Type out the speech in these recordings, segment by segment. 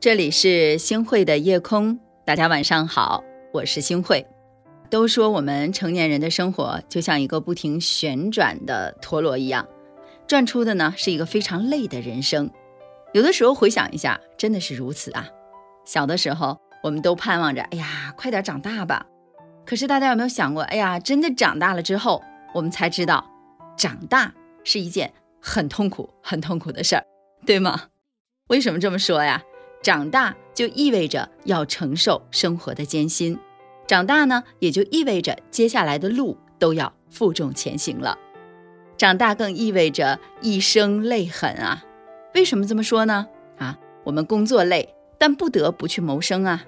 这里是星汇的夜空，大家晚上好，我是星汇。都说我们成年人的生活就像一个不停旋转的陀螺一样，转出的呢是一个非常累的人生。有的时候回想一下，真的是如此啊。小的时候，我们都盼望着，哎呀，快点长大吧。可是大家有没有想过，哎呀，真的长大了之后，我们才知道，长大是一件很痛苦、很痛苦的事儿，对吗？为什么这么说呀？长大就意味着要承受生活的艰辛，长大呢，也就意味着接下来的路都要负重前行了。长大更意味着一生泪痕啊！为什么这么说呢？啊，我们工作累，但不得不去谋生啊；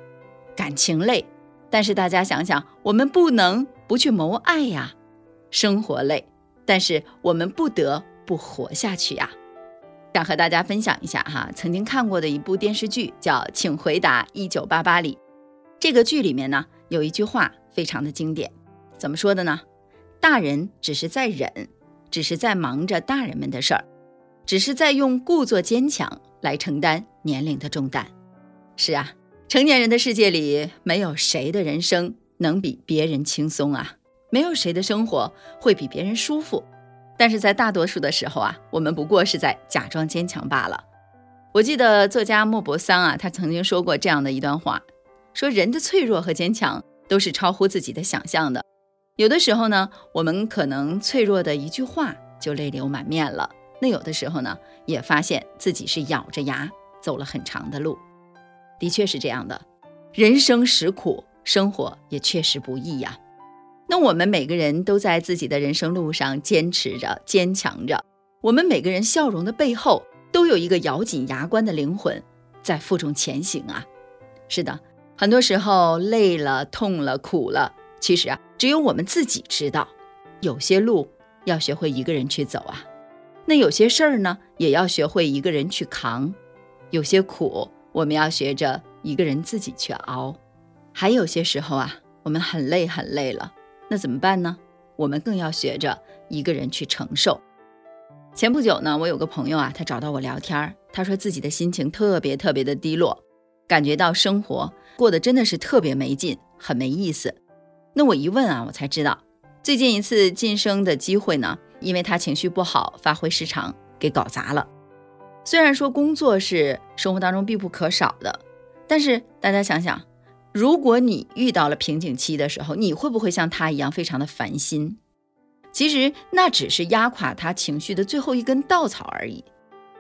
感情累，但是大家想想，我们不能不去谋爱呀；生活累，但是我们不得不活下去呀。想和大家分享一下哈，曾经看过的一部电视剧叫《请回答一九八八》里，这个剧里面呢有一句话非常的经典，怎么说的呢？大人只是在忍，只是在忙着大人们的事儿，只是在用故作坚强来承担年龄的重担。是啊，成年人的世界里，没有谁的人生能比别人轻松啊，没有谁的生活会比别人舒服。但是在大多数的时候啊，我们不过是在假装坚强罢了。我记得作家莫泊桑啊，他曾经说过这样的一段话：说人的脆弱和坚强都是超乎自己的想象的。有的时候呢，我们可能脆弱的一句话就泪流满面了；那有的时候呢，也发现自己是咬着牙走了很长的路。的确是这样的，人生实苦，生活也确实不易呀。那我们每个人都在自己的人生路上坚持着、坚强着。我们每个人笑容的背后，都有一个咬紧牙关的灵魂在负重前行啊！是的，很多时候累了、痛了、苦了，其实啊，只有我们自己知道。有些路要学会一个人去走啊，那有些事儿呢，也要学会一个人去扛。有些苦，我们要学着一个人自己去熬。还有些时候啊，我们很累很累了。那怎么办呢？我们更要学着一个人去承受。前不久呢，我有个朋友啊，他找到我聊天，他说自己的心情特别特别的低落，感觉到生活过得真的是特别没劲，很没意思。那我一问啊，我才知道，最近一次晋升的机会呢，因为他情绪不好，发挥失常，给搞砸了。虽然说工作是生活当中必不可少的，但是大家想想。如果你遇到了瓶颈期的时候，你会不会像他一样非常的烦心？其实那只是压垮他情绪的最后一根稻草而已。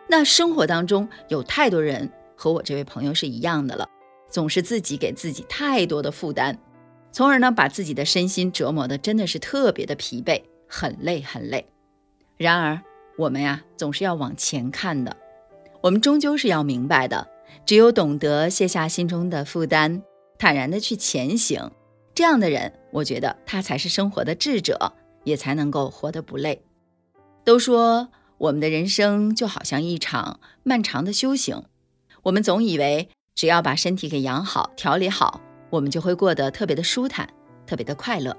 那生活当中有太多人和我这位朋友是一样的了，总是自己给自己太多的负担，从而呢把自己的身心折磨的真的是特别的疲惫，很累很累。然而我们呀总是要往前看的，我们终究是要明白的，只有懂得卸下心中的负担。坦然的去前行，这样的人，我觉得他才是生活的智者，也才能够活得不累。都说我们的人生就好像一场漫长的修行，我们总以为只要把身体给养好、调理好，我们就会过得特别的舒坦、特别的快乐，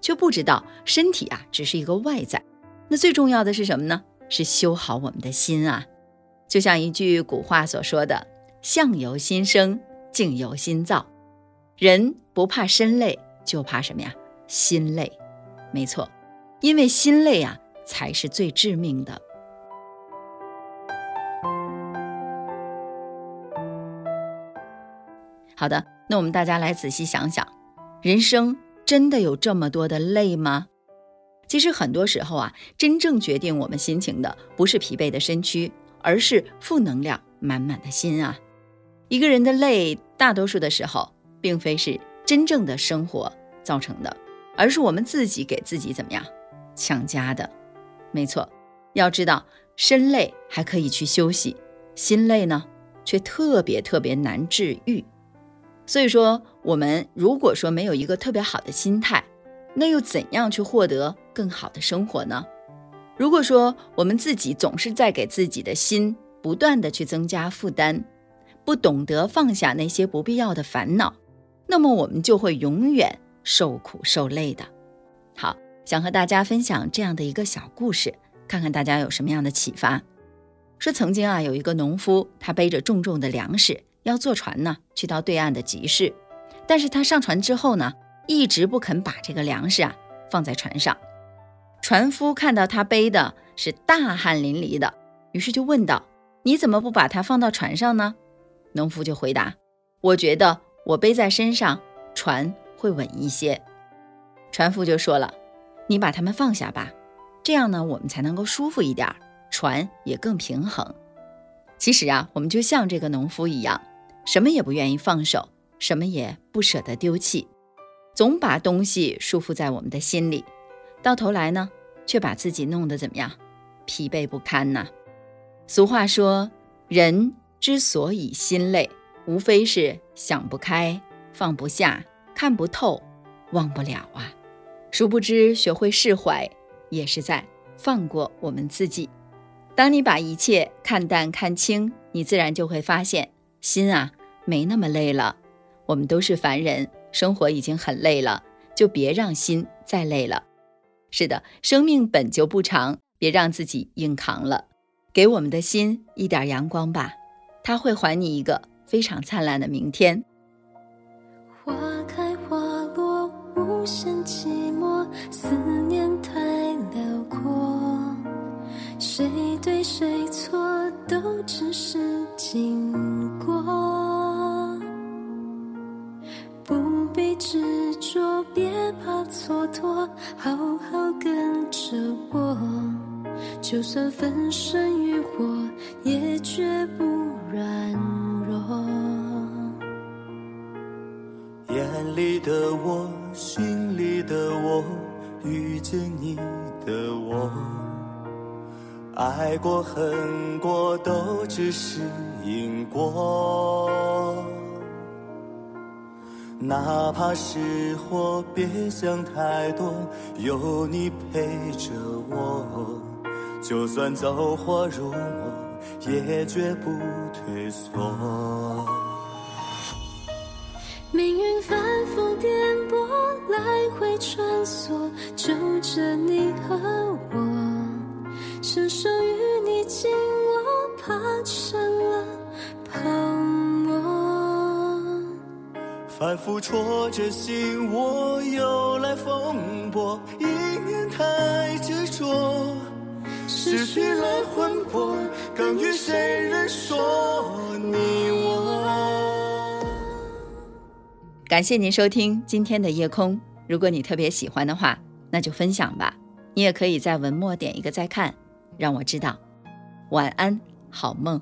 却不知道身体啊只是一个外在，那最重要的是什么呢？是修好我们的心啊。就像一句古话所说的：“相由心生，境由心造。”人不怕身累，就怕什么呀？心累，没错，因为心累啊，才是最致命的。好的，那我们大家来仔细想想，人生真的有这么多的累吗？其实很多时候啊，真正决定我们心情的，不是疲惫的身躯，而是负能量满满的心啊。一个人的累，大多数的时候。并非是真正的生活造成的，而是我们自己给自己怎么样强加的。没错，要知道身累还可以去休息，心累呢却特别特别难治愈。所以说，我们如果说没有一个特别好的心态，那又怎样去获得更好的生活呢？如果说我们自己总是在给自己的心不断的去增加负担，不懂得放下那些不必要的烦恼。那么我们就会永远受苦受累的。好，想和大家分享这样的一个小故事，看看大家有什么样的启发。说曾经啊，有一个农夫，他背着重重的粮食，要坐船呢去到对岸的集市，但是他上船之后呢，一直不肯把这个粮食啊放在船上。船夫看到他背的是大汗淋漓的，于是就问道：“你怎么不把它放到船上呢？”农夫就回答：“我觉得我背在身上，船会稳一些。”船夫就说了：“你把他们放下吧，这样呢，我们才能够舒服一点，船也更平衡。”其实啊，我们就像这个农夫一样，什么也不愿意放手，什么也不舍得丢弃，总把东西束缚在我们的心里，到头来呢，却把自己弄得怎么样，疲惫不堪呐。俗话说，人之所以心累，无非是想不开、放不下、看不透、忘不了啊。殊不知，学会释怀，也是在放过我们自己。当你把一切看淡看清，你自然就会发现，心啊没那么累了。我们都是凡人，生活已经很累了，就别让心再累了。是的，生命本就不长，别让自己硬扛了。给我们的心一点阳光吧，它会还你一个非常灿烂的明天。花开就算粉身于火，也绝不软弱。眼里的我，心里的我，遇见你的我，爱过恨过都只是因果。哪怕是火，别想太多，有你陪着我，就算走火入魔，也绝不退缩。命运反复颠簸，来回穿梭，就着你和我，伸手与你紧握，怕成了泡沫。反复戳着心窝，又来风波，一念太执着，失去了魂魄，更与谁人说你我？感谢您收听今天的夜空。如果你特别喜欢的话，那就分享吧。你也可以在文末点一个再看，让我知道。晚安，好梦。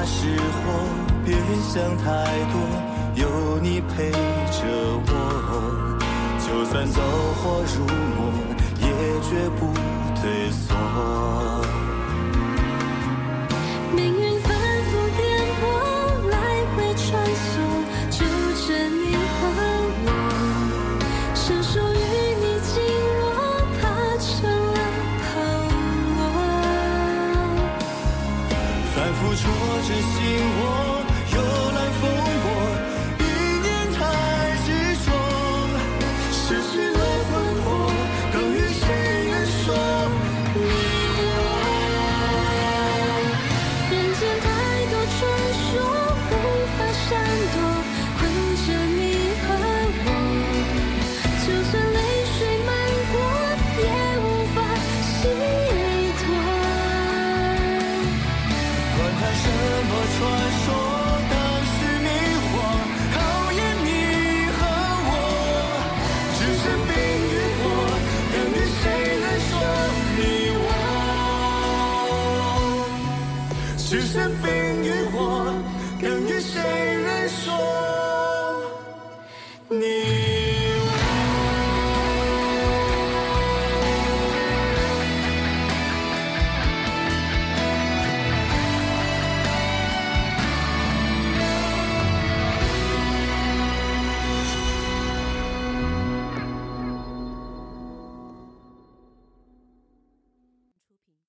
怕失火，别想太多，有你陪着我，就算走火入魔，也绝不退缩。